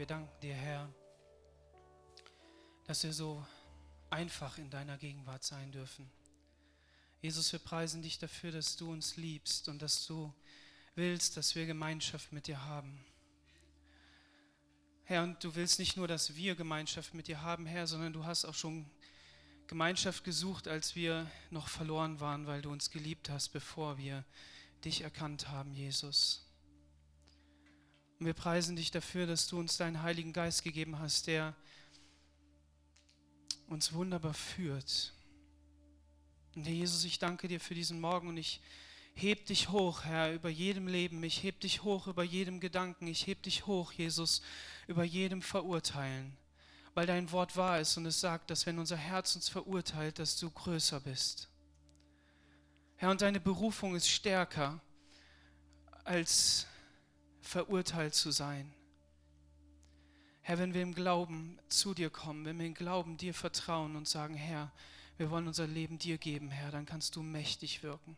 wir danken dir, Herr, dass wir so einfach in deiner Gegenwart sein dürfen. Jesus, wir preisen dich dafür, dass du uns liebst und dass du willst, dass wir Gemeinschaft mit dir haben. Herr, und du willst nicht nur, dass wir Gemeinschaft mit dir haben, Herr, sondern du hast auch schon Gemeinschaft gesucht, als wir noch verloren waren, weil du uns geliebt hast, bevor wir dich erkannt haben, Jesus. Und wir preisen dich dafür, dass du uns deinen Heiligen Geist gegeben hast, der uns wunderbar führt. Und Herr Jesus, ich danke dir für diesen Morgen und ich heb dich hoch, Herr, über jedem Leben. Ich heb dich hoch über jedem Gedanken. Ich heb dich hoch, Jesus, über jedem Verurteilen. Weil dein Wort wahr ist und es sagt, dass wenn unser Herz uns verurteilt, dass du größer bist. Herr, und deine Berufung ist stärker als verurteilt zu sein. Herr, wenn wir im Glauben zu dir kommen, wenn wir im Glauben dir vertrauen und sagen, Herr, wir wollen unser Leben dir geben, Herr, dann kannst du mächtig wirken.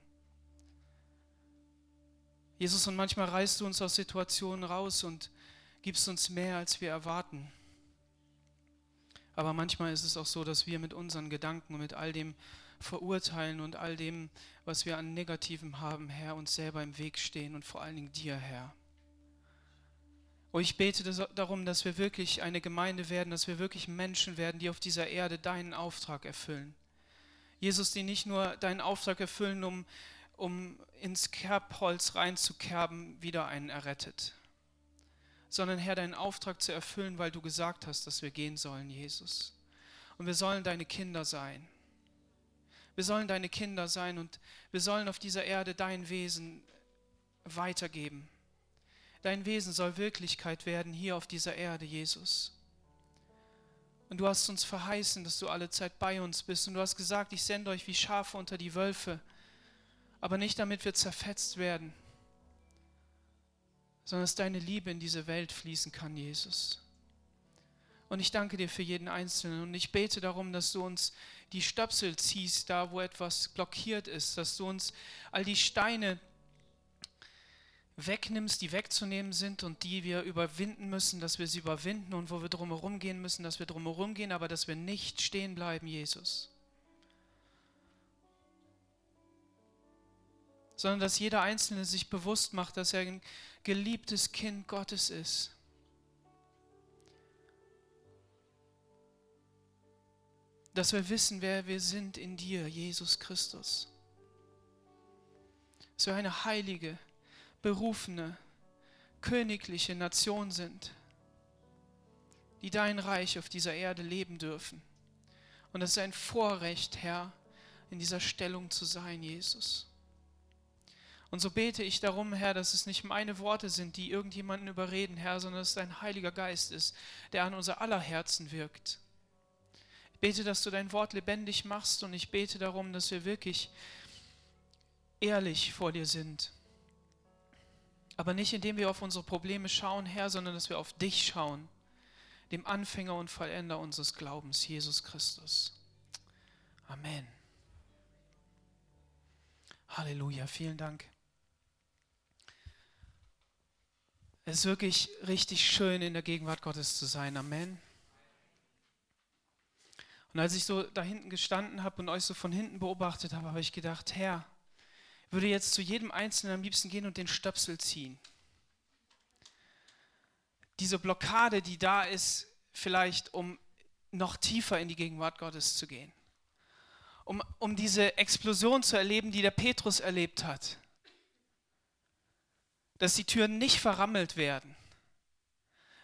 Jesus, und manchmal reißt du uns aus Situationen raus und gibst uns mehr, als wir erwarten. Aber manchmal ist es auch so, dass wir mit unseren Gedanken und mit all dem Verurteilen und all dem, was wir an Negativem haben, Herr, uns selber im Weg stehen und vor allen Dingen dir, Herr. Oh, ich bete darum, dass wir wirklich eine Gemeinde werden, dass wir wirklich Menschen werden, die auf dieser Erde deinen Auftrag erfüllen. Jesus, die nicht nur deinen Auftrag erfüllen, um, um ins Kerbholz reinzukerben, wieder einen errettet, sondern Herr, deinen Auftrag zu erfüllen, weil du gesagt hast, dass wir gehen sollen, Jesus. Und wir sollen deine Kinder sein. Wir sollen deine Kinder sein und wir sollen auf dieser Erde dein Wesen weitergeben. Dein Wesen soll Wirklichkeit werden hier auf dieser Erde, Jesus. Und du hast uns verheißen, dass du alle Zeit bei uns bist. Und du hast gesagt, ich sende euch wie Schafe unter die Wölfe. Aber nicht damit wir zerfetzt werden, sondern dass deine Liebe in diese Welt fließen kann, Jesus. Und ich danke dir für jeden Einzelnen. Und ich bete darum, dass du uns die Stöpsel ziehst, da wo etwas blockiert ist, dass du uns all die Steine wegnimmst, die wegzunehmen sind und die wir überwinden müssen, dass wir sie überwinden und wo wir drumherum gehen müssen, dass wir drumherum gehen, aber dass wir nicht stehen bleiben, Jesus. Sondern dass jeder Einzelne sich bewusst macht, dass er ein geliebtes Kind Gottes ist. Dass wir wissen, wer wir sind in dir, Jesus Christus. Dass wir eine heilige, berufene, königliche Nation sind, die dein Reich auf dieser Erde leben dürfen. Und es ist ein Vorrecht, Herr, in dieser Stellung zu sein, Jesus. Und so bete ich darum, Herr, dass es nicht meine Worte sind, die irgendjemanden überreden, Herr, sondern dass es dein Heiliger Geist ist, der an unser aller Herzen wirkt. Ich bete, dass du dein Wort lebendig machst und ich bete darum, dass wir wirklich ehrlich vor dir sind aber nicht indem wir auf unsere Probleme schauen, Herr, sondern dass wir auf dich schauen, dem Anfänger und Vollender unseres Glaubens, Jesus Christus. Amen. Halleluja, vielen Dank. Es ist wirklich richtig schön, in der Gegenwart Gottes zu sein. Amen. Und als ich so da hinten gestanden habe und euch so von hinten beobachtet habe, habe ich gedacht, Herr, würde jetzt zu jedem Einzelnen am liebsten gehen und den Stöpsel ziehen. Diese Blockade, die da ist, vielleicht um noch tiefer in die Gegenwart Gottes zu gehen. Um, um diese Explosion zu erleben, die der Petrus erlebt hat. Dass die Türen nicht verrammelt werden.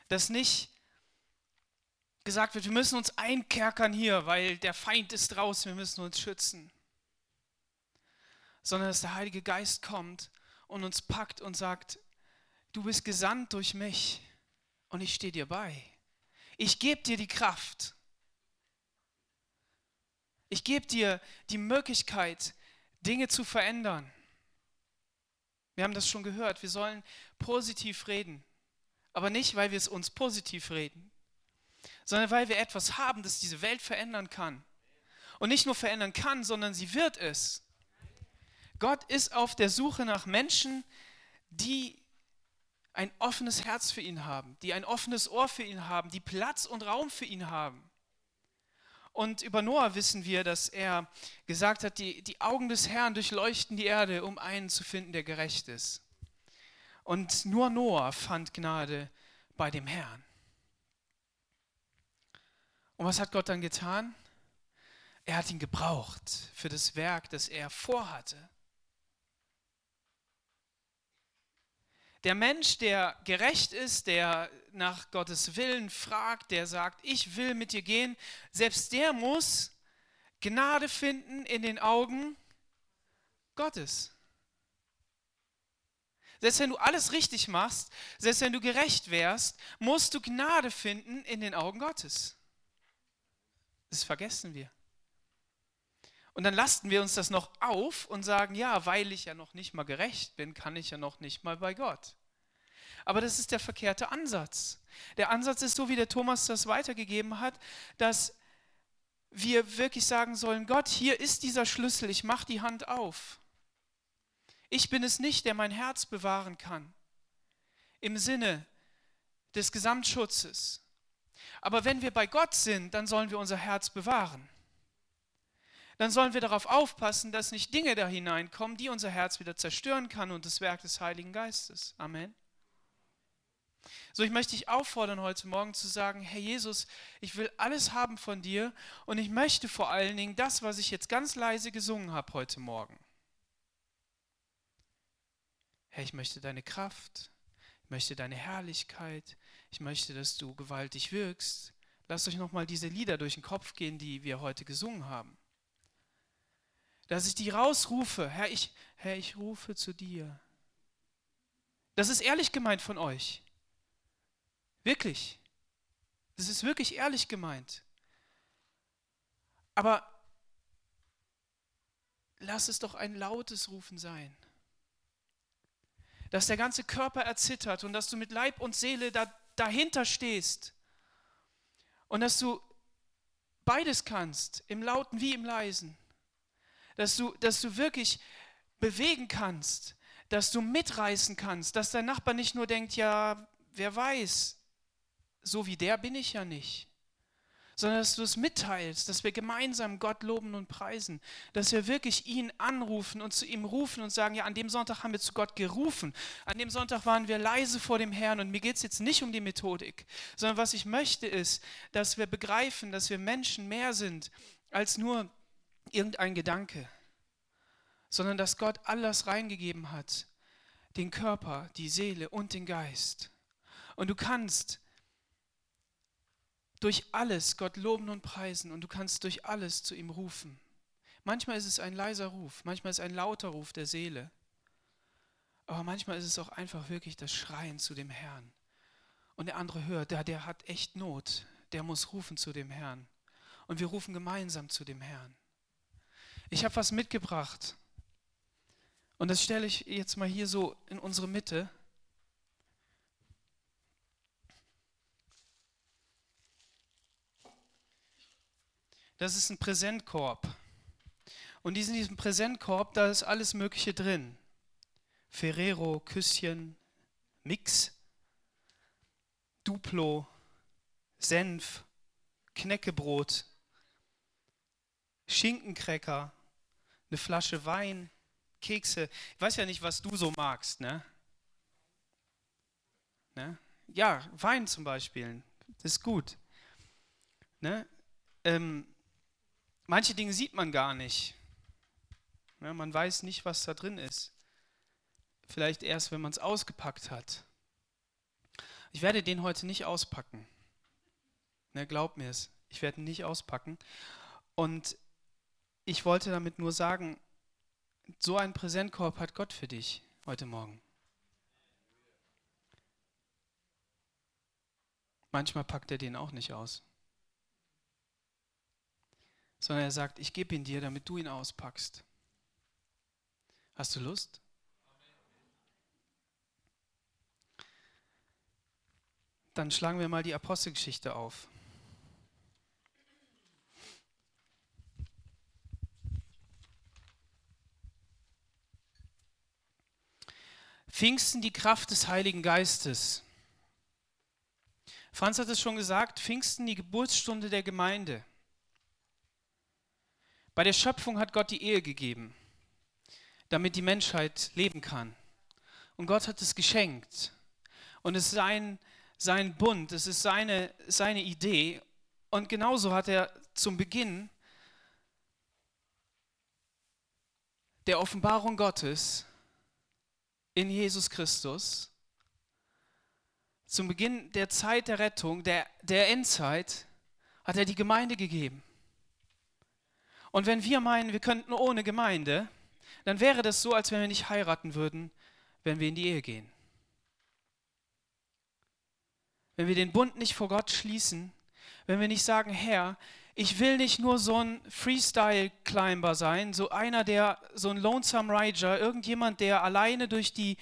Dass nicht gesagt wird, wir müssen uns einkerkern hier, weil der Feind ist draußen, wir müssen uns schützen sondern dass der Heilige Geist kommt und uns packt und sagt, du bist gesandt durch mich und ich stehe dir bei. Ich gebe dir die Kraft. Ich gebe dir die Möglichkeit, Dinge zu verändern. Wir haben das schon gehört, wir sollen positiv reden, aber nicht, weil wir es uns positiv reden, sondern weil wir etwas haben, das diese Welt verändern kann. Und nicht nur verändern kann, sondern sie wird es. Gott ist auf der Suche nach Menschen, die ein offenes Herz für ihn haben, die ein offenes Ohr für ihn haben, die Platz und Raum für ihn haben. Und über Noah wissen wir, dass er gesagt hat, die, die Augen des Herrn durchleuchten die Erde, um einen zu finden, der gerecht ist. Und nur Noah fand Gnade bei dem Herrn. Und was hat Gott dann getan? Er hat ihn gebraucht für das Werk, das er vorhatte. Der Mensch, der gerecht ist, der nach Gottes Willen fragt, der sagt, ich will mit dir gehen, selbst der muss Gnade finden in den Augen Gottes. Selbst wenn du alles richtig machst, selbst wenn du gerecht wärst, musst du Gnade finden in den Augen Gottes. Das vergessen wir. Und dann lasten wir uns das noch auf und sagen, ja, weil ich ja noch nicht mal gerecht bin, kann ich ja noch nicht mal bei Gott. Aber das ist der verkehrte Ansatz. Der Ansatz ist so, wie der Thomas das weitergegeben hat, dass wir wirklich sagen sollen, Gott, hier ist dieser Schlüssel, ich mache die Hand auf. Ich bin es nicht, der mein Herz bewahren kann. Im Sinne des Gesamtschutzes. Aber wenn wir bei Gott sind, dann sollen wir unser Herz bewahren dann sollen wir darauf aufpassen, dass nicht Dinge da hineinkommen, die unser Herz wieder zerstören kann und das Werk des Heiligen Geistes. Amen. So, ich möchte dich auffordern, heute Morgen zu sagen, Herr Jesus, ich will alles haben von dir und ich möchte vor allen Dingen das, was ich jetzt ganz leise gesungen habe heute Morgen. Herr, ich möchte deine Kraft, ich möchte deine Herrlichkeit, ich möchte, dass du gewaltig wirkst. Lasst euch nochmal diese Lieder durch den Kopf gehen, die wir heute gesungen haben dass ich die rausrufe. Herr, ich, Herr, ich rufe zu dir. Das ist ehrlich gemeint von euch. Wirklich. Das ist wirklich ehrlich gemeint. Aber lass es doch ein lautes Rufen sein. Dass der ganze Körper erzittert und dass du mit Leib und Seele da, dahinter stehst. Und dass du beides kannst, im Lauten wie im Leisen dass du, dass du wirklich bewegen kannst, dass du mitreißen kannst, dass dein Nachbar nicht nur denkt, ja, wer weiß, so wie der bin ich ja nicht, sondern dass du es mitteilst, dass wir gemeinsam Gott loben und preisen, dass wir wirklich ihn anrufen und zu ihm rufen und sagen, ja, an dem Sonntag haben wir zu Gott gerufen, an dem Sonntag waren wir leise vor dem Herrn und mir geht es jetzt nicht um die Methodik, sondern was ich möchte ist, dass wir begreifen, dass wir Menschen mehr sind als nur irgendein Gedanke, sondern dass Gott alles reingegeben hat, den Körper, die Seele und den Geist. Und du kannst durch alles Gott loben und preisen und du kannst durch alles zu ihm rufen. Manchmal ist es ein leiser Ruf, manchmal ist es ein lauter Ruf der Seele, aber manchmal ist es auch einfach wirklich das Schreien zu dem Herrn. Und der andere hört, der, der hat echt Not, der muss rufen zu dem Herrn. Und wir rufen gemeinsam zu dem Herrn. Ich habe was mitgebracht. Und das stelle ich jetzt mal hier so in unsere Mitte. Das ist ein Präsentkorb. Und in diesem Präsentkorb, da ist alles Mögliche drin. Ferrero, Küsschen, Mix, Duplo, Senf, Knäckebrot, Schinkencracker, eine Flasche Wein, Kekse. Ich weiß ja nicht, was du so magst, ne? ne? Ja, Wein zum Beispiel, das ist gut. Ne? Ähm, manche Dinge sieht man gar nicht. Ne? Man weiß nicht, was da drin ist. Vielleicht erst, wenn man es ausgepackt hat. Ich werde den heute nicht auspacken. Ne, glaub mir es. Ich werde ihn nicht auspacken. Und ich wollte damit nur sagen, so einen Präsentkorb hat Gott für dich heute Morgen. Manchmal packt er den auch nicht aus, sondern er sagt, ich gebe ihn dir, damit du ihn auspackst. Hast du Lust? Dann schlagen wir mal die Apostelgeschichte auf. Pfingsten die Kraft des Heiligen Geistes. Franz hat es schon gesagt, Pfingsten die Geburtsstunde der Gemeinde. Bei der Schöpfung hat Gott die Ehe gegeben, damit die Menschheit leben kann. Und Gott hat es geschenkt. Und es ist sein, sein Bund, es ist seine, seine Idee. Und genauso hat er zum Beginn der Offenbarung Gottes in Jesus Christus, zum Beginn der Zeit der Rettung, der, der Endzeit, hat er die Gemeinde gegeben. Und wenn wir meinen, wir könnten ohne Gemeinde, dann wäre das so, als wenn wir nicht heiraten würden, wenn wir in die Ehe gehen. Wenn wir den Bund nicht vor Gott schließen, wenn wir nicht sagen, Herr, ich will nicht nur so ein Freestyle-Climber sein, so einer, der, so ein Lonesome Rider, irgendjemand, der alleine durch die,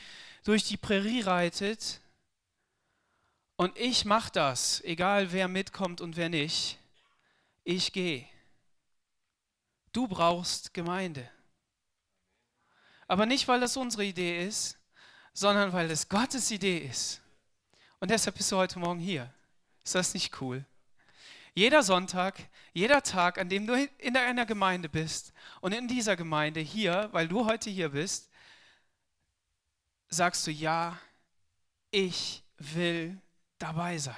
durch die Prärie reitet. Und ich mache das, egal wer mitkommt und wer nicht. Ich gehe. Du brauchst Gemeinde. Aber nicht, weil das unsere Idee ist, sondern weil es Gottes Idee ist. Und deshalb bist du heute Morgen hier. Ist das nicht cool? Jeder Sonntag, jeder Tag, an dem du in einer Gemeinde bist und in dieser Gemeinde hier, weil du heute hier bist, sagst du, ja, ich will dabei sein.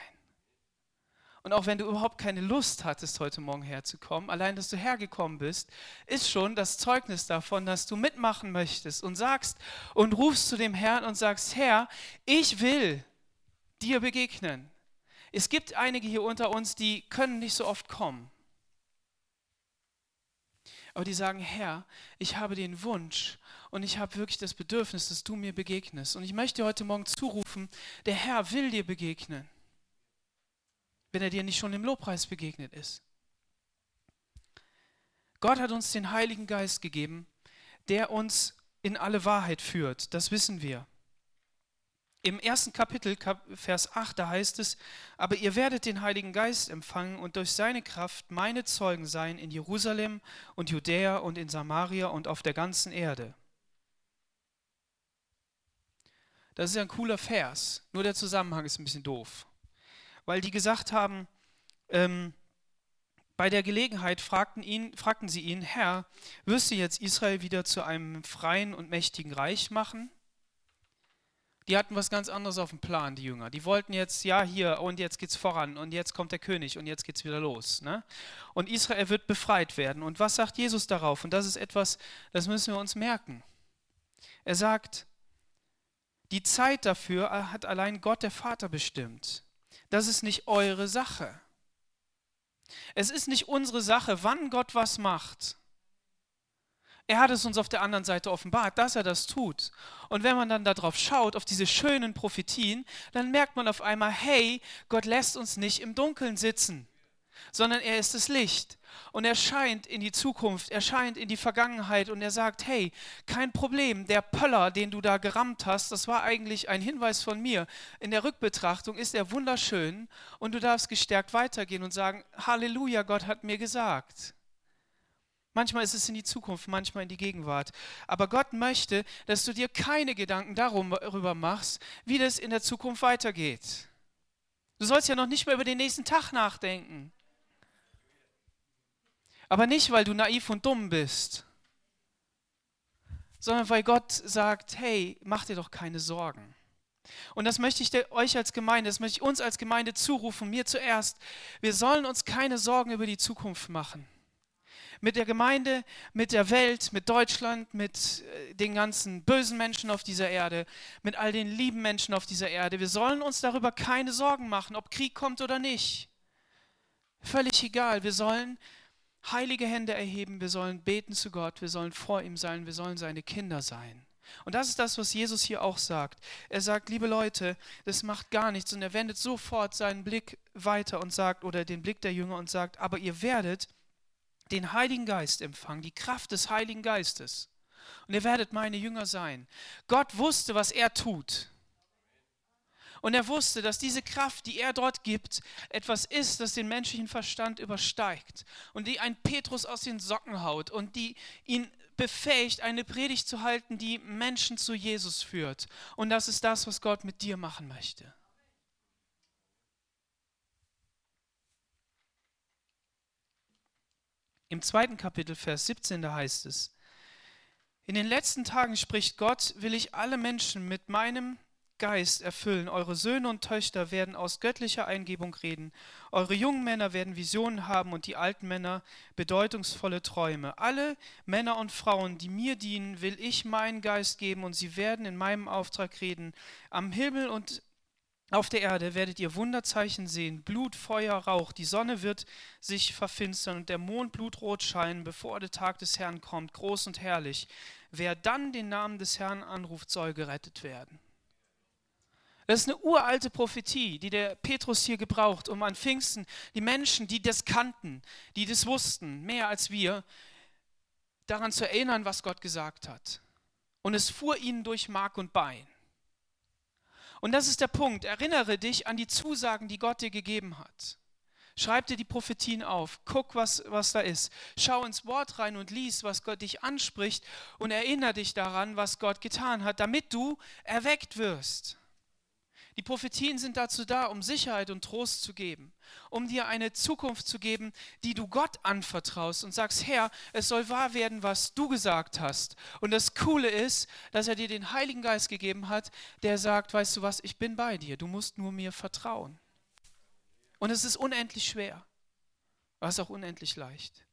Und auch wenn du überhaupt keine Lust hattest, heute Morgen herzukommen, allein, dass du hergekommen bist, ist schon das Zeugnis davon, dass du mitmachen möchtest und sagst und rufst zu dem Herrn und sagst, Herr, ich will dir begegnen. Es gibt einige hier unter uns, die können nicht so oft kommen. Aber die sagen, Herr, ich habe den Wunsch und ich habe wirklich das Bedürfnis, dass du mir begegnest. Und ich möchte heute Morgen zurufen, der Herr will dir begegnen, wenn er dir nicht schon im Lobpreis begegnet ist. Gott hat uns den Heiligen Geist gegeben, der uns in alle Wahrheit führt. Das wissen wir. Im ersten Kapitel, Vers 8, da heißt es, aber ihr werdet den Heiligen Geist empfangen und durch seine Kraft meine Zeugen sein in Jerusalem und Judäa und in Samaria und auf der ganzen Erde. Das ist ein cooler Vers, nur der Zusammenhang ist ein bisschen doof. Weil die gesagt haben, ähm, bei der Gelegenheit fragten, ihn, fragten sie ihn, Herr, wirst du jetzt Israel wieder zu einem freien und mächtigen Reich machen? Die hatten was ganz anderes auf dem Plan, die Jünger. Die wollten jetzt, ja, hier, und jetzt geht's voran, und jetzt kommt der König, und jetzt geht's wieder los. Ne? Und Israel wird befreit werden. Und was sagt Jesus darauf? Und das ist etwas, das müssen wir uns merken. Er sagt, die Zeit dafür hat allein Gott der Vater bestimmt. Das ist nicht eure Sache. Es ist nicht unsere Sache, wann Gott was macht. Er hat es uns auf der anderen Seite offenbart, dass er das tut. Und wenn man dann darauf schaut, auf diese schönen Prophetien, dann merkt man auf einmal, hey, Gott lässt uns nicht im Dunkeln sitzen, sondern er ist das Licht. Und er scheint in die Zukunft, er scheint in die Vergangenheit und er sagt, hey, kein Problem, der Pöller, den du da gerammt hast, das war eigentlich ein Hinweis von mir. In der Rückbetrachtung ist er wunderschön und du darfst gestärkt weitergehen und sagen, Halleluja, Gott hat mir gesagt. Manchmal ist es in die Zukunft, manchmal in die Gegenwart. Aber Gott möchte, dass du dir keine Gedanken darüber machst, wie das in der Zukunft weitergeht. Du sollst ja noch nicht mehr über den nächsten Tag nachdenken. Aber nicht, weil du naiv und dumm bist, sondern weil Gott sagt, hey, mach dir doch keine Sorgen. Und das möchte ich euch als Gemeinde, das möchte ich uns als Gemeinde zurufen, mir zuerst. Wir sollen uns keine Sorgen über die Zukunft machen mit der Gemeinde, mit der Welt, mit Deutschland, mit äh, den ganzen bösen Menschen auf dieser Erde, mit all den lieben Menschen auf dieser Erde. Wir sollen uns darüber keine Sorgen machen, ob Krieg kommt oder nicht. Völlig egal. Wir sollen heilige Hände erheben, wir sollen beten zu Gott, wir sollen vor ihm sein, wir sollen seine Kinder sein. Und das ist das, was Jesus hier auch sagt. Er sagt, liebe Leute, das macht gar nichts. Und er wendet sofort seinen Blick weiter und sagt, oder den Blick der Jünger und sagt, aber ihr werdet den Heiligen Geist empfangen, die Kraft des Heiligen Geistes. Und ihr werdet meine Jünger sein. Gott wusste, was er tut. Und er wusste, dass diese Kraft, die er dort gibt, etwas ist, das den menschlichen Verstand übersteigt und die ein Petrus aus den Socken haut und die ihn befähigt, eine Predigt zu halten, die Menschen zu Jesus führt. Und das ist das, was Gott mit dir machen möchte. Im zweiten Kapitel, Vers 17, da heißt es, in den letzten Tagen spricht Gott, will ich alle Menschen mit meinem Geist erfüllen. Eure Söhne und Töchter werden aus göttlicher Eingebung reden. Eure jungen Männer werden Visionen haben und die alten Männer bedeutungsvolle Träume. Alle Männer und Frauen, die mir dienen, will ich meinen Geist geben und sie werden in meinem Auftrag reden. Am Himmel und auf der Erde werdet ihr Wunderzeichen sehen, Blut, Feuer, Rauch, die Sonne wird sich verfinstern und der Mond blutrot scheinen, bevor der Tag des Herrn kommt, groß und herrlich. Wer dann den Namen des Herrn anruft, soll gerettet werden. Das ist eine uralte Prophetie, die der Petrus hier gebraucht, um an Pfingsten die Menschen, die das kannten, die das wussten, mehr als wir, daran zu erinnern, was Gott gesagt hat. Und es fuhr ihnen durch Mark und Bein. Und das ist der Punkt. Erinnere dich an die Zusagen, die Gott dir gegeben hat. Schreib dir die Prophetien auf, guck, was, was da ist. Schau ins Wort rein und lies, was Gott dich anspricht und erinnere dich daran, was Gott getan hat, damit du erweckt wirst. Die Prophetien sind dazu da, um Sicherheit und Trost zu geben, um dir eine Zukunft zu geben, die du Gott anvertraust und sagst, Herr, es soll wahr werden, was du gesagt hast. Und das Coole ist, dass er dir den Heiligen Geist gegeben hat, der sagt, weißt du was, ich bin bei dir, du musst nur mir vertrauen. Und es ist unendlich schwer, aber es ist auch unendlich leicht.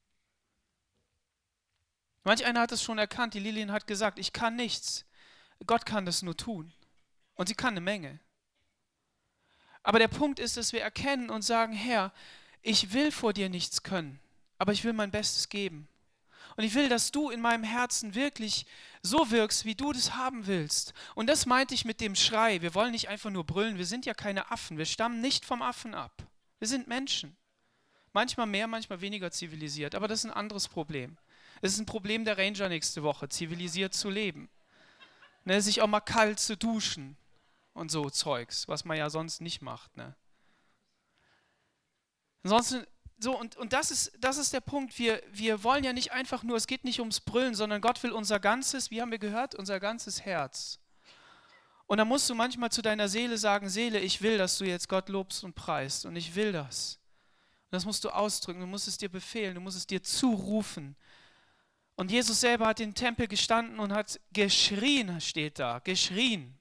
Manch einer hat es schon erkannt, die Lilien hat gesagt, ich kann nichts. Gott kann das nur tun. Und sie kann eine Menge. Aber der Punkt ist, dass wir erkennen und sagen, Herr, ich will vor dir nichts können, aber ich will mein Bestes geben. Und ich will, dass du in meinem Herzen wirklich so wirkst, wie du das haben willst. Und das meinte ich mit dem Schrei. Wir wollen nicht einfach nur brüllen. Wir sind ja keine Affen. Wir stammen nicht vom Affen ab. Wir sind Menschen. Manchmal mehr, manchmal weniger zivilisiert. Aber das ist ein anderes Problem. Es ist ein Problem der Ranger nächste Woche, zivilisiert zu leben. Ne, sich auch mal kalt zu duschen und so Zeugs, was man ja sonst nicht macht. Ne? Ansonsten, so, und, und das, ist, das ist der Punkt. Wir, wir wollen ja nicht einfach nur, es geht nicht ums Brüllen, sondern Gott will unser ganzes, wie haben wir gehört, unser ganzes Herz. Und da musst du manchmal zu deiner Seele sagen, Seele, ich will, dass du jetzt Gott lobst und preist. Und ich will das. Und das musst du ausdrücken, du musst es dir befehlen, du musst es dir zurufen. Und Jesus selber hat im Tempel gestanden und hat geschrien, steht da, geschrien.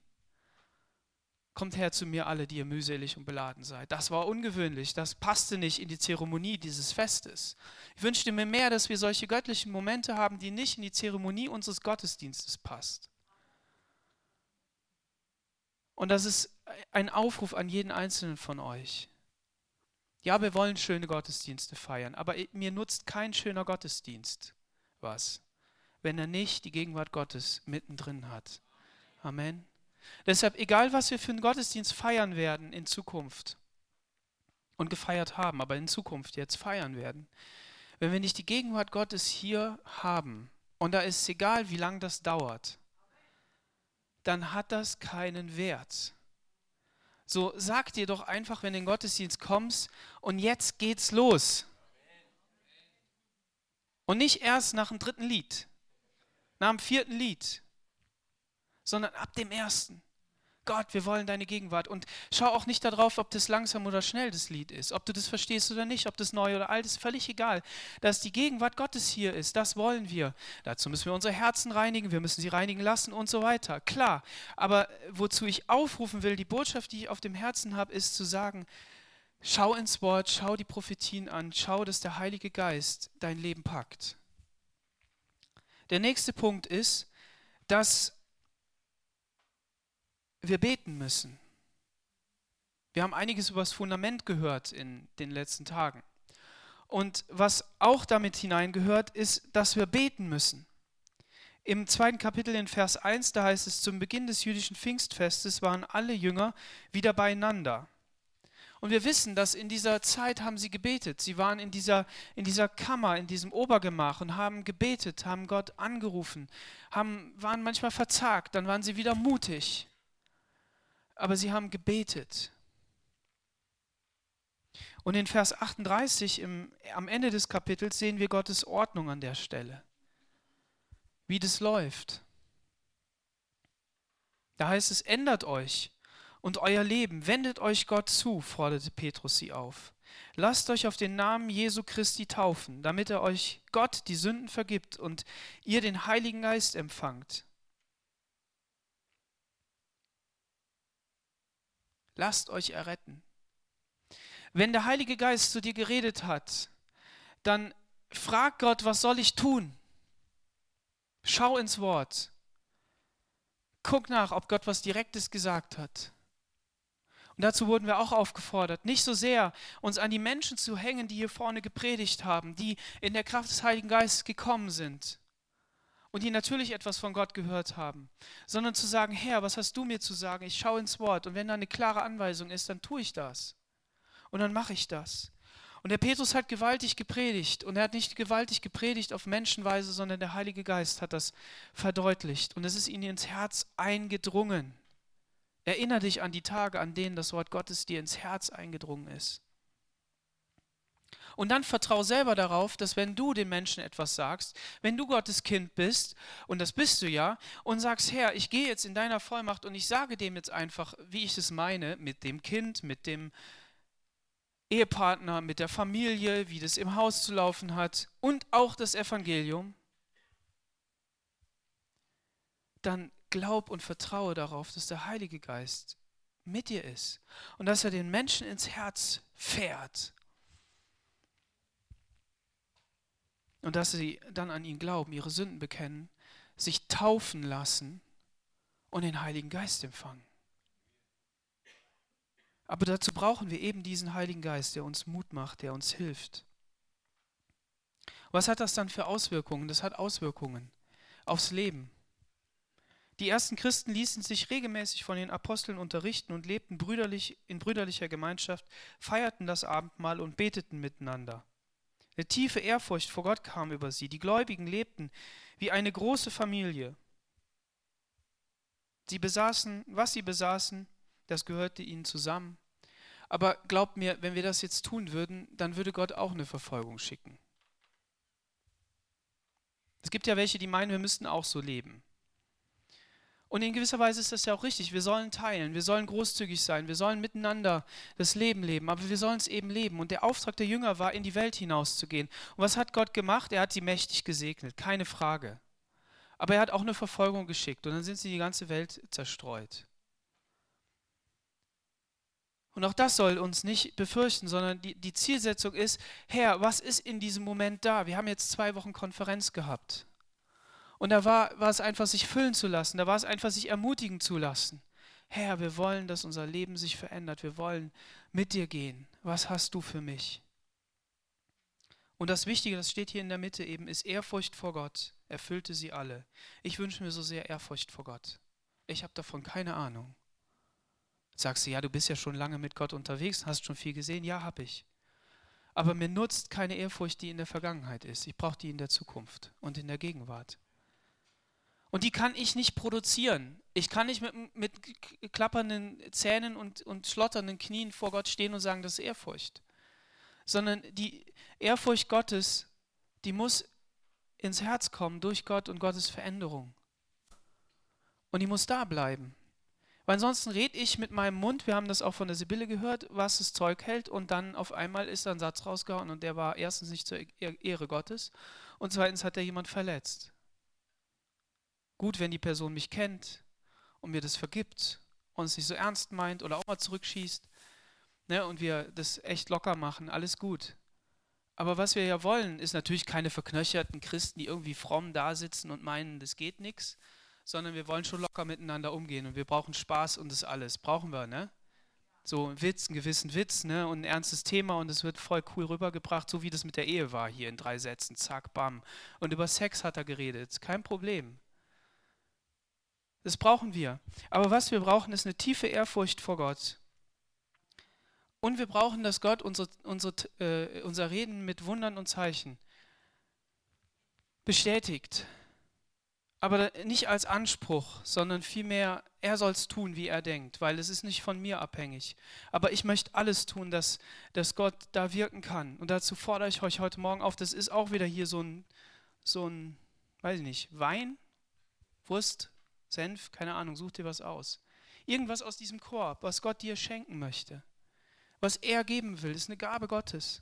Kommt her zu mir alle, die ihr mühselig und beladen seid. Das war ungewöhnlich, das passte nicht in die Zeremonie dieses Festes. Ich wünschte mir mehr, dass wir solche göttlichen Momente haben, die nicht in die Zeremonie unseres Gottesdienstes passt. Und das ist ein Aufruf an jeden einzelnen von euch. Ja, wir wollen schöne Gottesdienste feiern, aber mir nutzt kein schöner Gottesdienst was, wenn er nicht die Gegenwart Gottes mittendrin hat. Amen. Deshalb, egal was wir für einen Gottesdienst feiern werden in Zukunft und gefeiert haben, aber in Zukunft jetzt feiern werden, wenn wir nicht die Gegenwart Gottes hier haben, und da ist es egal, wie lange das dauert, dann hat das keinen Wert. So sag dir doch einfach, wenn du in den Gottesdienst kommst, und jetzt geht's los. Und nicht erst nach dem dritten Lied, nach dem vierten Lied, sondern ab dem ersten. Gott, wir wollen deine Gegenwart. Und schau auch nicht darauf, ob das langsam oder schnell das Lied ist, ob du das verstehst oder nicht, ob das neu oder alt ist, völlig egal. Dass die Gegenwart Gottes hier ist, das wollen wir. Dazu müssen wir unsere Herzen reinigen, wir müssen sie reinigen lassen und so weiter. Klar, aber wozu ich aufrufen will, die Botschaft, die ich auf dem Herzen habe, ist zu sagen, schau ins Wort, schau die Prophetien an, schau, dass der Heilige Geist dein Leben packt. Der nächste Punkt ist, dass wir beten müssen. Wir haben einiges über das Fundament gehört in den letzten Tagen. Und was auch damit hineingehört, ist, dass wir beten müssen. Im zweiten Kapitel in Vers 1, da heißt es, zum Beginn des jüdischen Pfingstfestes waren alle Jünger wieder beieinander. Und wir wissen, dass in dieser Zeit haben sie gebetet. Sie waren in dieser, in dieser Kammer, in diesem Obergemach und haben gebetet, haben Gott angerufen, haben, waren manchmal verzagt, dann waren sie wieder mutig aber sie haben gebetet. Und in Vers 38 im, am Ende des Kapitels sehen wir Gottes Ordnung an der Stelle. wie das läuft. Da heißt es, ändert euch und euer Leben, wendet euch Gott zu, forderte Petrus sie auf. Lasst euch auf den Namen Jesu Christi taufen, damit er euch Gott die Sünden vergibt und ihr den Heiligen Geist empfangt. Lasst euch erretten. Wenn der Heilige Geist zu dir geredet hat, dann frag Gott, was soll ich tun? Schau ins Wort. Guck nach, ob Gott was Direktes gesagt hat. Und dazu wurden wir auch aufgefordert, nicht so sehr uns an die Menschen zu hängen, die hier vorne gepredigt haben, die in der Kraft des Heiligen Geistes gekommen sind und die natürlich etwas von Gott gehört haben, sondern zu sagen, Herr, was hast du mir zu sagen? Ich schaue ins Wort und wenn da eine klare Anweisung ist, dann tue ich das. Und dann mache ich das. Und der Petrus hat gewaltig gepredigt und er hat nicht gewaltig gepredigt auf Menschenweise, sondern der Heilige Geist hat das verdeutlicht und es ist ihm ins Herz eingedrungen. Erinner dich an die Tage, an denen das Wort Gottes dir ins Herz eingedrungen ist. Und dann vertrau selber darauf, dass wenn du den Menschen etwas sagst, wenn du Gottes Kind bist, und das bist du ja, und sagst, Herr, ich gehe jetzt in deiner Vollmacht und ich sage dem jetzt einfach, wie ich es meine, mit dem Kind, mit dem Ehepartner, mit der Familie, wie das im Haus zu laufen hat und auch das Evangelium, dann glaub und vertraue darauf, dass der Heilige Geist mit dir ist und dass er den Menschen ins Herz fährt und dass sie dann an ihn glauben, ihre Sünden bekennen, sich taufen lassen und den Heiligen Geist empfangen. Aber dazu brauchen wir eben diesen Heiligen Geist, der uns Mut macht, der uns hilft. Was hat das dann für Auswirkungen? Das hat Auswirkungen aufs Leben. Die ersten Christen ließen sich regelmäßig von den Aposteln unterrichten und lebten brüderlich, in brüderlicher Gemeinschaft, feierten das Abendmahl und beteten miteinander. Eine tiefe Ehrfurcht vor Gott kam über sie. Die Gläubigen lebten wie eine große Familie. Sie besaßen, was sie besaßen, das gehörte ihnen zusammen. Aber glaubt mir, wenn wir das jetzt tun würden, dann würde Gott auch eine Verfolgung schicken. Es gibt ja welche, die meinen, wir müssten auch so leben. Und in gewisser Weise ist das ja auch richtig. Wir sollen teilen, wir sollen großzügig sein, wir sollen miteinander das Leben leben, aber wir sollen es eben leben. Und der Auftrag der Jünger war, in die Welt hinauszugehen. Und was hat Gott gemacht? Er hat sie mächtig gesegnet, keine Frage. Aber er hat auch eine Verfolgung geschickt und dann sind sie die ganze Welt zerstreut. Und auch das soll uns nicht befürchten, sondern die, die Zielsetzung ist, Herr, was ist in diesem Moment da? Wir haben jetzt zwei Wochen Konferenz gehabt. Und da war, war es einfach, sich füllen zu lassen. Da war es einfach, sich ermutigen zu lassen. Herr, wir wollen, dass unser Leben sich verändert. Wir wollen mit dir gehen. Was hast du für mich? Und das Wichtige, das steht hier in der Mitte eben, ist Ehrfurcht vor Gott. Erfüllte sie alle. Ich wünsche mir so sehr Ehrfurcht vor Gott. Ich habe davon keine Ahnung. Sagst du, ja, du bist ja schon lange mit Gott unterwegs, hast schon viel gesehen? Ja, habe ich. Aber mir nutzt keine Ehrfurcht, die in der Vergangenheit ist. Ich brauche die in der Zukunft und in der Gegenwart. Und die kann ich nicht produzieren. Ich kann nicht mit, mit klappernden Zähnen und, und schlotternden Knien vor Gott stehen und sagen, das ist Ehrfurcht. Sondern die Ehrfurcht Gottes, die muss ins Herz kommen durch Gott und Gottes Veränderung. Und die muss da bleiben. Weil ansonsten rede ich mit meinem Mund, wir haben das auch von der Sibylle gehört, was das Zeug hält und dann auf einmal ist da ein Satz rausgehauen und der war erstens nicht zur Ehre Gottes und zweitens hat er jemand verletzt. Gut, wenn die Person mich kennt und mir das vergibt und es nicht so ernst meint oder auch mal zurückschießt ne, und wir das echt locker machen, alles gut. Aber was wir ja wollen, ist natürlich keine verknöcherten Christen, die irgendwie fromm da sitzen und meinen, das geht nichts, sondern wir wollen schon locker miteinander umgehen und wir brauchen Spaß und das alles. Brauchen wir, ne? So ein Witz, einen gewissen Witz, ne? Und ein ernstes Thema und es wird voll cool rübergebracht, so wie das mit der Ehe war hier in drei Sätzen. Zack, bam. Und über Sex hat er geredet. Kein Problem. Das brauchen wir. Aber was wir brauchen, ist eine tiefe Ehrfurcht vor Gott. Und wir brauchen, dass Gott unsere, unsere, äh, unser Reden mit Wundern und Zeichen bestätigt aber nicht als Anspruch, sondern vielmehr, er soll es tun, wie er denkt, weil es ist nicht von mir abhängig. Aber ich möchte alles tun, dass, dass Gott da wirken kann. Und dazu fordere ich euch heute Morgen auf, das ist auch wieder hier so ein, so ein weiß ich nicht, Wein, Wurst, Senf, keine Ahnung, such dir was aus. Irgendwas aus diesem Korb, was Gott dir schenken möchte. Was er geben will, ist eine Gabe Gottes.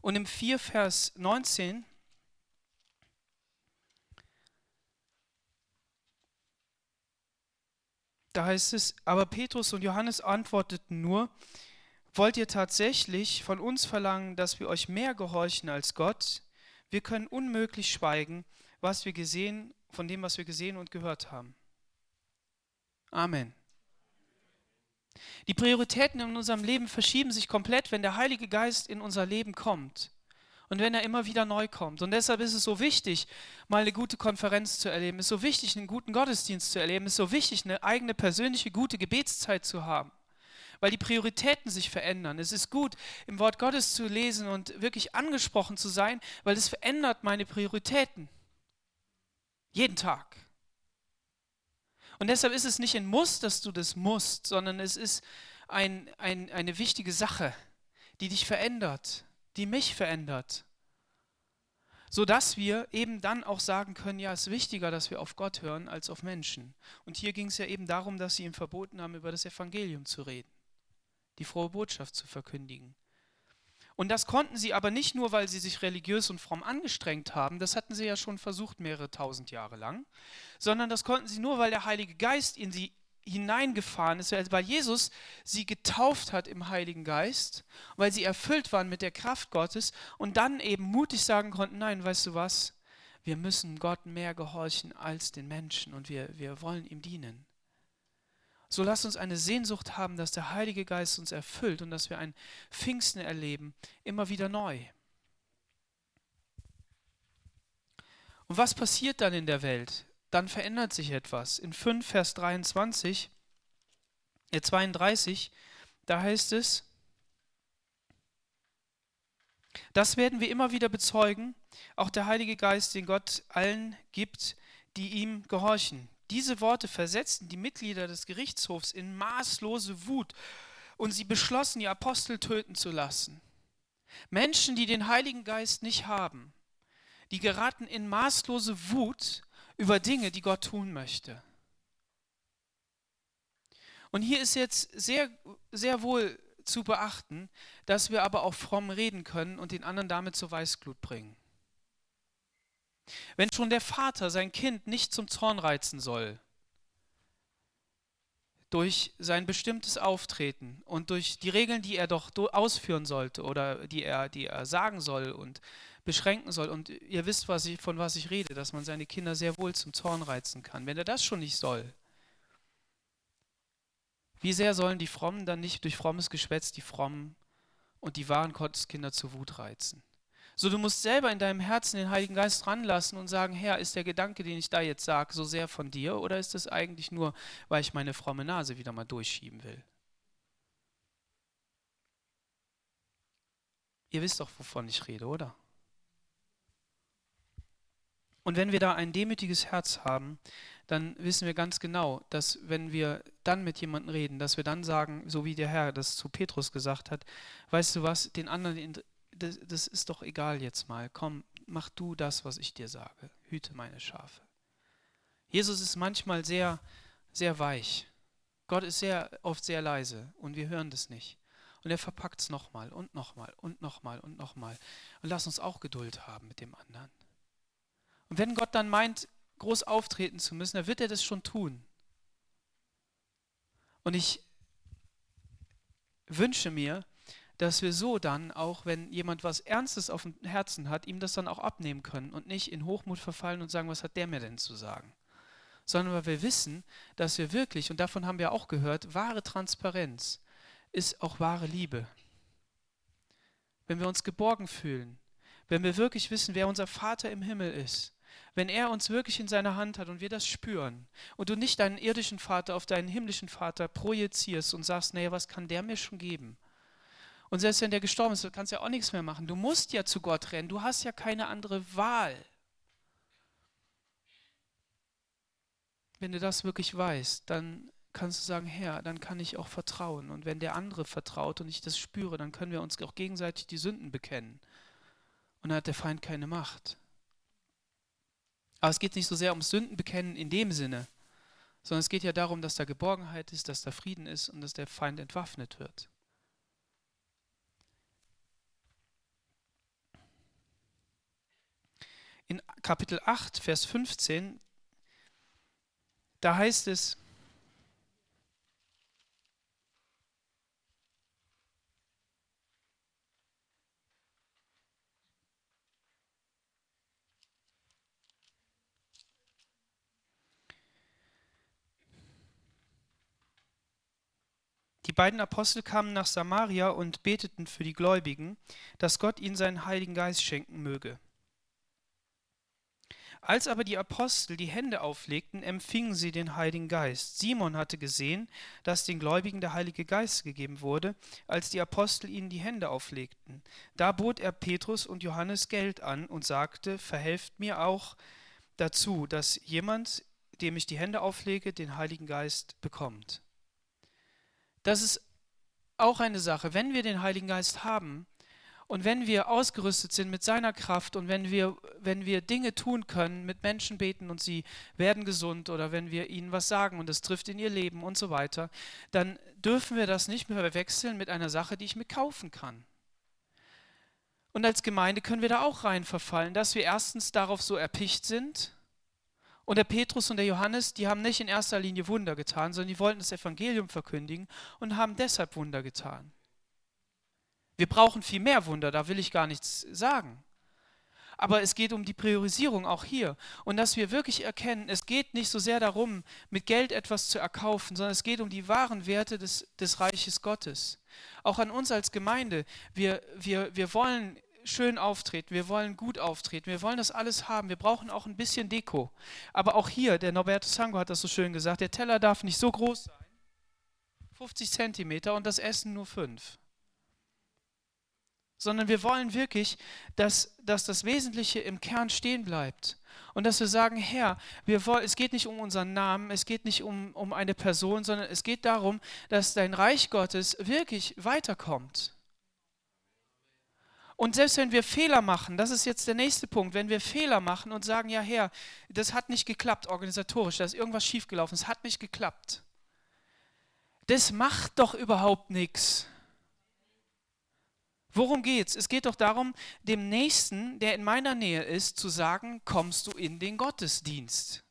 Und im 4 Vers 19 Da heißt es, aber Petrus und Johannes antworteten nur, wollt ihr tatsächlich von uns verlangen, dass wir euch mehr gehorchen als Gott? Wir können unmöglich schweigen, was wir gesehen, von dem, was wir gesehen und gehört haben. Amen. Die Prioritäten in unserem Leben verschieben sich komplett, wenn der Heilige Geist in unser Leben kommt und wenn er immer wieder neu kommt. Und deshalb ist es so wichtig, mal eine gute Konferenz zu erleben, es ist so wichtig, einen guten Gottesdienst zu erleben, es ist so wichtig, eine eigene persönliche gute Gebetszeit zu haben, weil die Prioritäten sich verändern. Es ist gut, im Wort Gottes zu lesen und wirklich angesprochen zu sein, weil es verändert meine Prioritäten. Jeden Tag. Und deshalb ist es nicht ein Muss, dass du das musst, sondern es ist ein, ein, eine wichtige Sache, die dich verändert die mich verändert. Sodass wir eben dann auch sagen können, ja, es ist wichtiger, dass wir auf Gott hören als auf Menschen. Und hier ging es ja eben darum, dass sie ihm verboten haben, über das Evangelium zu reden, die frohe Botschaft zu verkündigen. Und das konnten sie aber nicht nur, weil sie sich religiös und fromm angestrengt haben, das hatten sie ja schon versucht mehrere tausend Jahre lang, sondern das konnten sie nur, weil der Heilige Geist in sie hineingefahren ist, weil Jesus sie getauft hat im Heiligen Geist, weil sie erfüllt waren mit der Kraft Gottes und dann eben mutig sagen konnten, nein, weißt du was, wir müssen Gott mehr gehorchen als den Menschen und wir, wir wollen ihm dienen. So lasst uns eine Sehnsucht haben, dass der Heilige Geist uns erfüllt und dass wir ein Pfingsten erleben, immer wieder neu. Und was passiert dann in der Welt? dann verändert sich etwas. In 5 Vers 23, äh 32, da heißt es, das werden wir immer wieder bezeugen, auch der Heilige Geist, den Gott allen gibt, die ihm gehorchen. Diese Worte versetzten die Mitglieder des Gerichtshofs in maßlose Wut und sie beschlossen, die Apostel töten zu lassen. Menschen, die den Heiligen Geist nicht haben, die geraten in maßlose Wut über Dinge, die Gott tun möchte. Und hier ist jetzt sehr, sehr wohl zu beachten, dass wir aber auch fromm reden können und den anderen damit zur Weißglut bringen. Wenn schon der Vater sein Kind nicht zum Zorn reizen soll, durch sein bestimmtes Auftreten und durch die Regeln, die er doch ausführen sollte oder die er, die er sagen soll und beschränken soll. Und ihr wisst, was ich, von was ich rede, dass man seine Kinder sehr wohl zum Zorn reizen kann. Wenn er das schon nicht soll, wie sehr sollen die Frommen dann nicht durch frommes Geschwätz die Frommen und die wahren Gotteskinder zur Wut reizen? So, du musst selber in deinem Herzen den Heiligen Geist ranlassen und sagen, Herr, ist der Gedanke, den ich da jetzt sage, so sehr von dir oder ist es eigentlich nur, weil ich meine fromme Nase wieder mal durchschieben will? Ihr wisst doch, wovon ich rede, oder? Und wenn wir da ein demütiges Herz haben, dann wissen wir ganz genau, dass wenn wir dann mit jemandem reden, dass wir dann sagen, so wie der Herr das zu Petrus gesagt hat, weißt du was, den anderen, das, das ist doch egal jetzt mal, komm, mach du das, was ich dir sage, hüte meine Schafe. Jesus ist manchmal sehr, sehr weich. Gott ist sehr oft sehr leise und wir hören das nicht. Und er verpackt es nochmal und nochmal und nochmal und nochmal. Und lass uns auch Geduld haben mit dem anderen. Und wenn Gott dann meint, groß auftreten zu müssen, dann wird er das schon tun. Und ich wünsche mir, dass wir so dann auch, wenn jemand was Ernstes auf dem Herzen hat, ihm das dann auch abnehmen können und nicht in Hochmut verfallen und sagen, was hat der mir denn zu sagen? Sondern weil wir wissen, dass wir wirklich, und davon haben wir auch gehört, wahre Transparenz ist auch wahre Liebe. Wenn wir uns geborgen fühlen, wenn wir wirklich wissen, wer unser Vater im Himmel ist, wenn er uns wirklich in seiner Hand hat und wir das spüren und du nicht deinen irdischen Vater auf deinen himmlischen Vater projizierst und sagst, naja, was kann der mir schon geben? Und selbst wenn der gestorben ist, kannst du ja auch nichts mehr machen. Du musst ja zu Gott rennen, du hast ja keine andere Wahl. Wenn du das wirklich weißt, dann kannst du sagen, Herr, dann kann ich auch vertrauen. Und wenn der andere vertraut und ich das spüre, dann können wir uns auch gegenseitig die Sünden bekennen. Und dann hat der Feind keine Macht. Aber es geht nicht so sehr ums Sündenbekennen in dem Sinne, sondern es geht ja darum, dass da Geborgenheit ist, dass da Frieden ist und dass der Feind entwaffnet wird. In Kapitel 8, Vers 15, da heißt es, Die beiden Apostel kamen nach Samaria und beteten für die Gläubigen, dass Gott ihnen seinen Heiligen Geist schenken möge. Als aber die Apostel die Hände auflegten, empfingen sie den Heiligen Geist. Simon hatte gesehen, dass den Gläubigen der Heilige Geist gegeben wurde, als die Apostel ihnen die Hände auflegten. Da bot er Petrus und Johannes Geld an und sagte, verhelft mir auch dazu, dass jemand, dem ich die Hände auflege, den Heiligen Geist bekommt. Das ist auch eine Sache. Wenn wir den Heiligen Geist haben und wenn wir ausgerüstet sind mit seiner Kraft und wenn wir, wenn wir Dinge tun können, mit Menschen beten und sie werden gesund oder wenn wir ihnen was sagen und es trifft in ihr Leben und so weiter, dann dürfen wir das nicht mehr verwechseln mit einer Sache, die ich mir kaufen kann. Und als Gemeinde können wir da auch rein verfallen, dass wir erstens darauf so erpicht sind, und der Petrus und der Johannes, die haben nicht in erster Linie Wunder getan, sondern die wollten das Evangelium verkündigen und haben deshalb Wunder getan. Wir brauchen viel mehr Wunder, da will ich gar nichts sagen. Aber es geht um die Priorisierung auch hier. Und dass wir wirklich erkennen, es geht nicht so sehr darum, mit Geld etwas zu erkaufen, sondern es geht um die wahren Werte des, des Reiches Gottes. Auch an uns als Gemeinde. Wir, wir, wir wollen schön auftreten, wir wollen gut auftreten, wir wollen das alles haben, wir brauchen auch ein bisschen Deko. Aber auch hier, der Norberto Sango hat das so schön gesagt, der Teller darf nicht so groß sein, 50 Zentimeter und das Essen nur 5. Sondern wir wollen wirklich, dass, dass das Wesentliche im Kern stehen bleibt. Und dass wir sagen, Herr, wir wollen, es geht nicht um unseren Namen, es geht nicht um, um eine Person, sondern es geht darum, dass dein Reich Gottes wirklich weiterkommt und selbst wenn wir Fehler machen, das ist jetzt der nächste Punkt, wenn wir Fehler machen und sagen, ja Herr, das hat nicht geklappt organisatorisch, da ist irgendwas schiefgelaufen, es hat nicht geklappt. Das macht doch überhaupt nichts. Worum geht's? Es geht doch darum, dem Nächsten, der in meiner Nähe ist, zu sagen, kommst du in den Gottesdienst.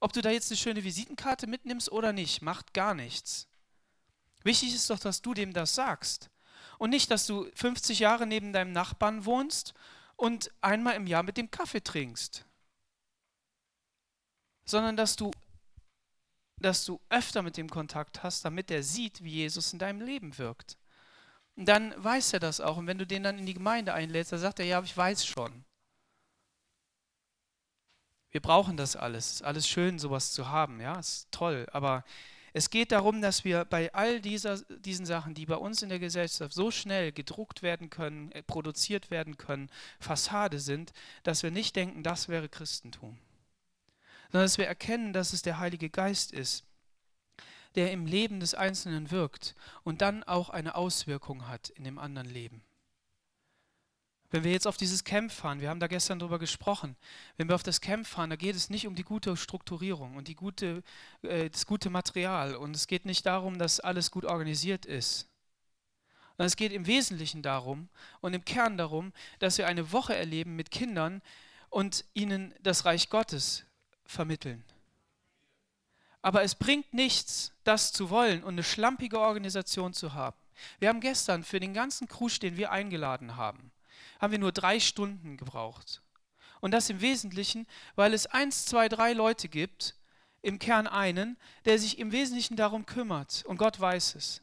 Ob du da jetzt eine schöne Visitenkarte mitnimmst oder nicht, macht gar nichts. Wichtig ist doch, dass du dem das sagst. Und nicht, dass du 50 Jahre neben deinem Nachbarn wohnst und einmal im Jahr mit dem Kaffee trinkst. Sondern dass du, dass du öfter mit dem Kontakt hast, damit er sieht, wie Jesus in deinem Leben wirkt. Dann weiß er das auch. Und wenn du den dann in die Gemeinde einlädst, dann sagt er, ja, ich weiß schon. Wir brauchen das alles. Es ist alles schön, sowas zu haben. Ja, ist toll. Aber es geht darum, dass wir bei all dieser, diesen Sachen, die bei uns in der Gesellschaft so schnell gedruckt werden können, äh, produziert werden können, Fassade sind, dass wir nicht denken, das wäre Christentum. Sondern dass wir erkennen, dass es der Heilige Geist ist, der im Leben des Einzelnen wirkt und dann auch eine Auswirkung hat in dem anderen Leben. Wenn wir jetzt auf dieses Camp fahren, wir haben da gestern drüber gesprochen, wenn wir auf das Camp fahren, da geht es nicht um die gute Strukturierung und die gute, äh, das gute Material und es geht nicht darum, dass alles gut organisiert ist. Und es geht im Wesentlichen darum und im Kern darum, dass wir eine Woche erleben mit Kindern und ihnen das Reich Gottes vermitteln. Aber es bringt nichts, das zu wollen und eine schlampige Organisation zu haben. Wir haben gestern für den ganzen Krusch, den wir eingeladen haben, haben wir nur drei Stunden gebraucht. Und das im Wesentlichen, weil es eins, zwei, drei Leute gibt, im Kern einen, der sich im Wesentlichen darum kümmert. Und Gott weiß es.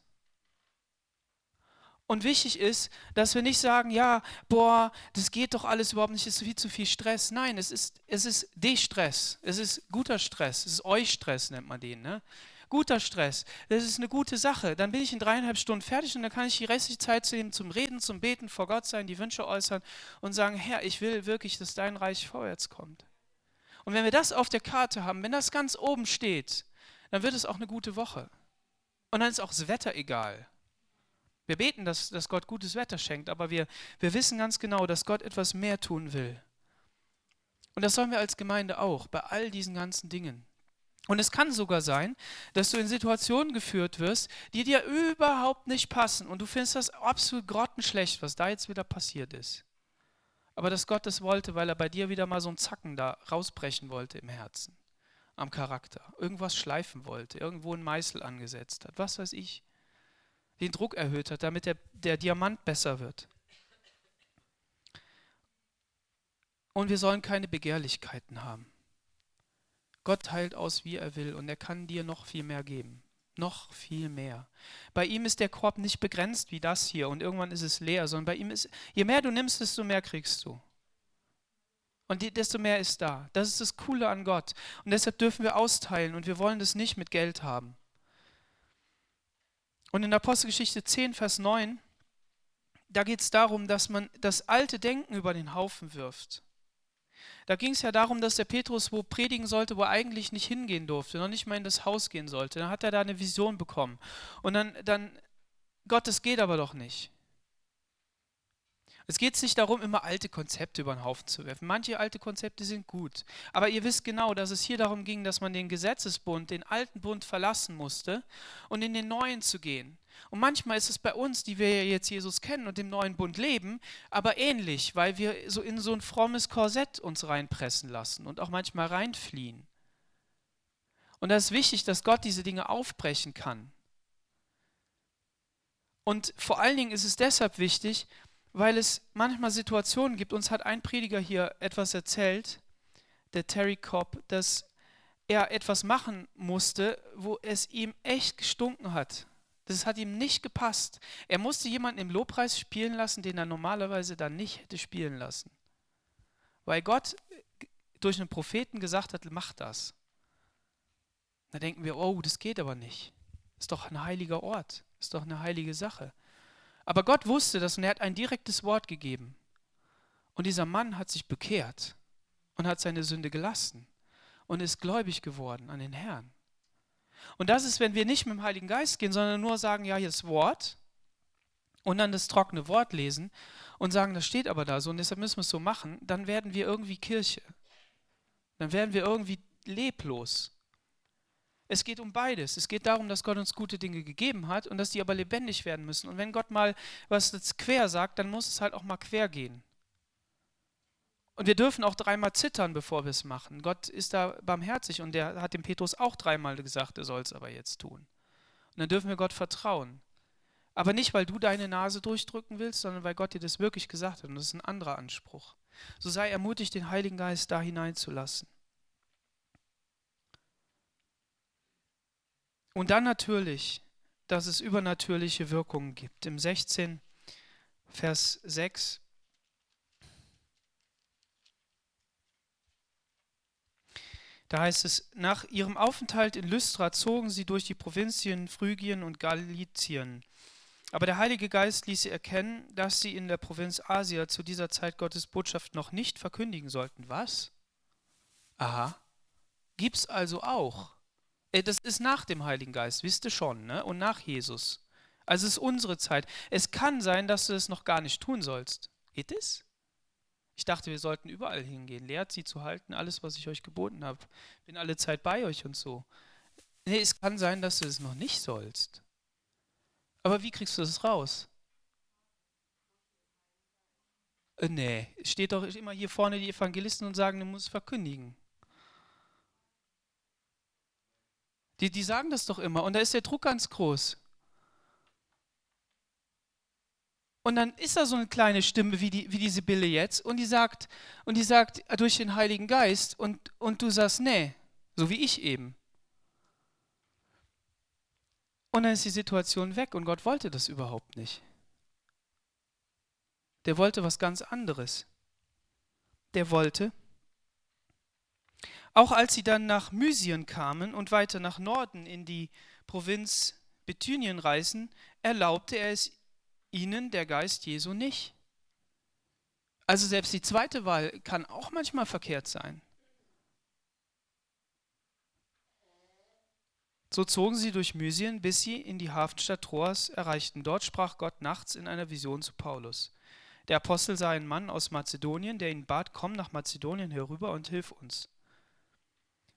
Und wichtig ist, dass wir nicht sagen, ja, boah, das geht doch alles überhaupt nicht, es ist viel zu viel Stress. Nein, es ist, es ist De-Stress, es ist guter Stress, es ist Euch-Stress, nennt man den. Ne? Guter Stress, das ist eine gute Sache. Dann bin ich in dreieinhalb Stunden fertig und dann kann ich die restliche Zeit nehmen zum Reden, zum Beten, vor Gott sein, die Wünsche äußern und sagen, Herr, ich will wirklich, dass dein Reich vorwärts kommt. Und wenn wir das auf der Karte haben, wenn das ganz oben steht, dann wird es auch eine gute Woche. Und dann ist auch das Wetter egal. Wir beten, dass, dass Gott gutes Wetter schenkt, aber wir, wir wissen ganz genau, dass Gott etwas mehr tun will. Und das sollen wir als Gemeinde auch, bei all diesen ganzen Dingen. Und es kann sogar sein, dass du in Situationen geführt wirst, die dir überhaupt nicht passen und du findest das absolut grottenschlecht, was da jetzt wieder passiert ist. Aber dass Gott es wollte, weil er bei dir wieder mal so einen Zacken da rausbrechen wollte im Herzen, am Charakter, irgendwas schleifen wollte, irgendwo einen Meißel angesetzt hat, was weiß ich, den Druck erhöht hat, damit der, der Diamant besser wird. Und wir sollen keine Begehrlichkeiten haben. Gott teilt aus, wie er will, und er kann dir noch viel mehr geben. Noch viel mehr. Bei ihm ist der Korb nicht begrenzt wie das hier und irgendwann ist es leer, sondern bei ihm ist, je mehr du nimmst, desto mehr kriegst du. Und desto mehr ist da. Das ist das Coole an Gott. Und deshalb dürfen wir austeilen und wir wollen das nicht mit Geld haben. Und in Apostelgeschichte 10, Vers 9, da geht es darum, dass man das alte Denken über den Haufen wirft. Da ging es ja darum, dass der Petrus wo predigen sollte, wo er eigentlich nicht hingehen durfte, noch nicht mal in das Haus gehen sollte. Dann hat er da eine Vision bekommen. Und dann, dann Gott, das geht aber doch nicht. Es geht nicht darum, immer alte Konzepte über den Haufen zu werfen. Manche alte Konzepte sind gut. Aber ihr wisst genau, dass es hier darum ging, dass man den Gesetzesbund, den alten Bund verlassen musste und in den neuen zu gehen. Und manchmal ist es bei uns, die wir jetzt Jesus kennen und im neuen Bund leben, aber ähnlich, weil wir so in so ein frommes Korsett uns reinpressen lassen und auch manchmal reinfliehen. Und da ist wichtig, dass Gott diese Dinge aufbrechen kann. Und vor allen Dingen ist es deshalb wichtig, weil es manchmal Situationen gibt. Uns hat ein Prediger hier etwas erzählt, der Terry Cobb, dass er etwas machen musste, wo es ihm echt gestunken hat. Das hat ihm nicht gepasst. Er musste jemanden im Lobpreis spielen lassen, den er normalerweise dann nicht hätte spielen lassen. Weil Gott durch einen Propheten gesagt hat, mach das. Da denken wir, oh, das geht aber nicht. Ist doch ein heiliger Ort. Ist doch eine heilige Sache. Aber Gott wusste das und er hat ein direktes Wort gegeben. Und dieser Mann hat sich bekehrt und hat seine Sünde gelassen und ist gläubig geworden an den Herrn. Und das ist, wenn wir nicht mit dem Heiligen Geist gehen, sondern nur sagen, ja, hier ist Wort und dann das trockene Wort lesen und sagen, das steht aber da so und deshalb müssen wir es so machen, dann werden wir irgendwie Kirche. Dann werden wir irgendwie leblos. Es geht um beides. Es geht darum, dass Gott uns gute Dinge gegeben hat und dass die aber lebendig werden müssen. Und wenn Gott mal was jetzt quer sagt, dann muss es halt auch mal quer gehen. Und wir dürfen auch dreimal zittern, bevor wir es machen. Gott ist da barmherzig und der hat dem Petrus auch dreimal gesagt, er soll es aber jetzt tun. Und dann dürfen wir Gott vertrauen. Aber nicht, weil du deine Nase durchdrücken willst, sondern weil Gott dir das wirklich gesagt hat. Und das ist ein anderer Anspruch. So sei ermutigt, den Heiligen Geist da hineinzulassen. Und dann natürlich, dass es übernatürliche Wirkungen gibt. Im 16, Vers 6. Da heißt es, nach ihrem Aufenthalt in Lystra zogen sie durch die Provinzien Phrygien und Galizien. Aber der Heilige Geist ließ sie erkennen, dass sie in der Provinz Asia zu dieser Zeit Gottes Botschaft noch nicht verkündigen sollten. Was? Aha. Gibt's also auch. Äh, das ist nach dem Heiligen Geist, wisst ihr schon, ne? und nach Jesus. Also es ist unsere Zeit. Es kann sein, dass du es noch gar nicht tun sollst. Geht es? Ich dachte, wir sollten überall hingehen. Lehrt sie zu halten, alles, was ich euch geboten habe. Bin alle Zeit bei euch und so. Nee, es kann sein, dass du es noch nicht sollst. Aber wie kriegst du das raus? Äh, nee, steht doch immer hier vorne die Evangelisten und sagen, du musst verkündigen. Die, die sagen das doch immer und da ist der Druck ganz groß. Und dann ist da so eine kleine Stimme wie die, wie die Sibylle jetzt und die sagt, und die sagt durch den Heiligen Geist und, und du sagst, nee, so wie ich eben. Und dann ist die Situation weg und Gott wollte das überhaupt nicht. Der wollte was ganz anderes. Der wollte, auch als sie dann nach Mysien kamen und weiter nach Norden in die Provinz Bithynien reisen, erlaubte er es ihnen der Geist Jesu nicht. Also selbst die zweite Wahl kann auch manchmal verkehrt sein. So zogen sie durch Mysien, bis sie in die Hafenstadt Troas erreichten. Dort sprach Gott nachts in einer Vision zu Paulus. Der Apostel sah einen Mann aus Mazedonien, der ihn bat, komm nach Mazedonien herüber und hilf uns.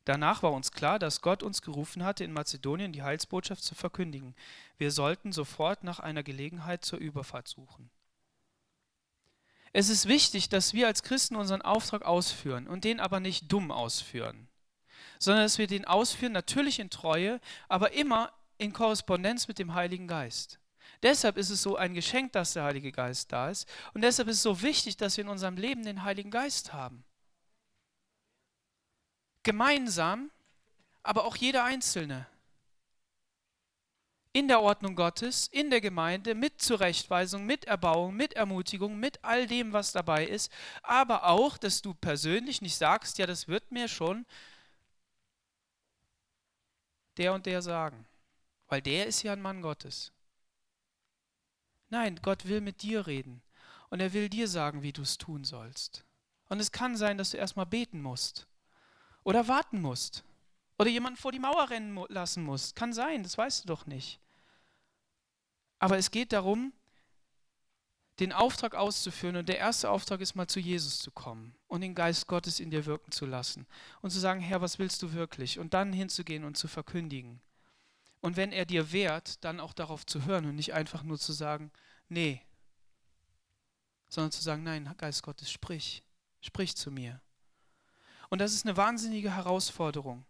Danach war uns klar, dass Gott uns gerufen hatte, in Mazedonien die Heilsbotschaft zu verkündigen. Wir sollten sofort nach einer Gelegenheit zur Überfahrt suchen. Es ist wichtig, dass wir als Christen unseren Auftrag ausführen und den aber nicht dumm ausführen, sondern dass wir den ausführen, natürlich in Treue, aber immer in Korrespondenz mit dem Heiligen Geist. Deshalb ist es so ein Geschenk, dass der Heilige Geist da ist. Und deshalb ist es so wichtig, dass wir in unserem Leben den Heiligen Geist haben. Gemeinsam, aber auch jeder Einzelne. In der Ordnung Gottes, in der Gemeinde, mit Zurechtweisung, mit Erbauung, mit Ermutigung, mit all dem, was dabei ist. Aber auch, dass du persönlich nicht sagst, ja, das wird mir schon der und der sagen. Weil der ist ja ein Mann Gottes. Nein, Gott will mit dir reden. Und er will dir sagen, wie du es tun sollst. Und es kann sein, dass du erstmal beten musst. Oder warten musst. Oder jemanden vor die Mauer rennen lassen musst. Kann sein, das weißt du doch nicht. Aber es geht darum, den Auftrag auszuführen. Und der erste Auftrag ist mal zu Jesus zu kommen und den Geist Gottes in dir wirken zu lassen. Und zu sagen, Herr, was willst du wirklich? Und dann hinzugehen und zu verkündigen. Und wenn er dir wehrt, dann auch darauf zu hören und nicht einfach nur zu sagen, nee, sondern zu sagen, nein, Geist Gottes, sprich, sprich zu mir. Und das ist eine wahnsinnige Herausforderung.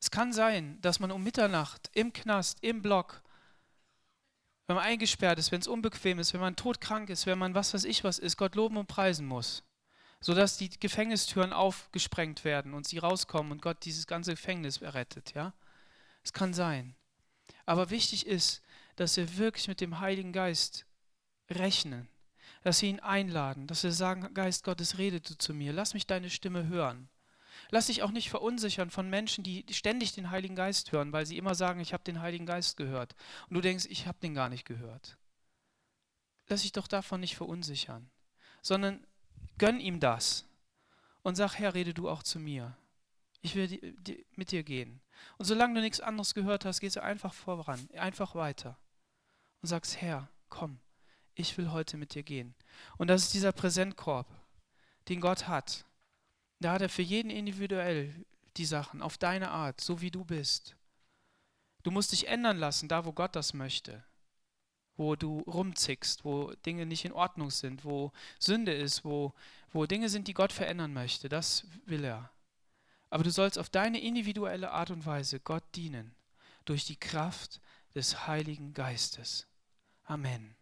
Es kann sein, dass man um Mitternacht im Knast, im Block, wenn man eingesperrt ist, wenn es unbequem ist, wenn man todkrank ist, wenn man was weiß ich was ist, Gott loben und preisen muss sodass die Gefängnistüren aufgesprengt werden und sie rauskommen und Gott dieses ganze Gefängnis errettet. Ja? Es kann sein. Aber wichtig ist, dass wir wirklich mit dem Heiligen Geist rechnen, dass wir ihn einladen, dass wir sagen, Geist Gottes, rede du zu mir, lass mich deine Stimme hören. Lass dich auch nicht verunsichern von Menschen, die ständig den Heiligen Geist hören, weil sie immer sagen, ich habe den Heiligen Geist gehört. Und du denkst, ich habe den gar nicht gehört. Lass dich doch davon nicht verunsichern, sondern Gönn ihm das und sag, Herr, rede du auch zu mir. Ich will die, die, mit dir gehen. Und solange du nichts anderes gehört hast, gehst du einfach voran, einfach weiter und sagst, Herr, komm, ich will heute mit dir gehen. Und das ist dieser Präsentkorb, den Gott hat. Da hat er für jeden individuell die Sachen, auf deine Art, so wie du bist. Du musst dich ändern lassen, da wo Gott das möchte wo du rumzickst, wo Dinge nicht in Ordnung sind, wo Sünde ist, wo, wo Dinge sind, die Gott verändern möchte. Das will er. Aber du sollst auf deine individuelle Art und Weise Gott dienen, durch die Kraft des Heiligen Geistes. Amen.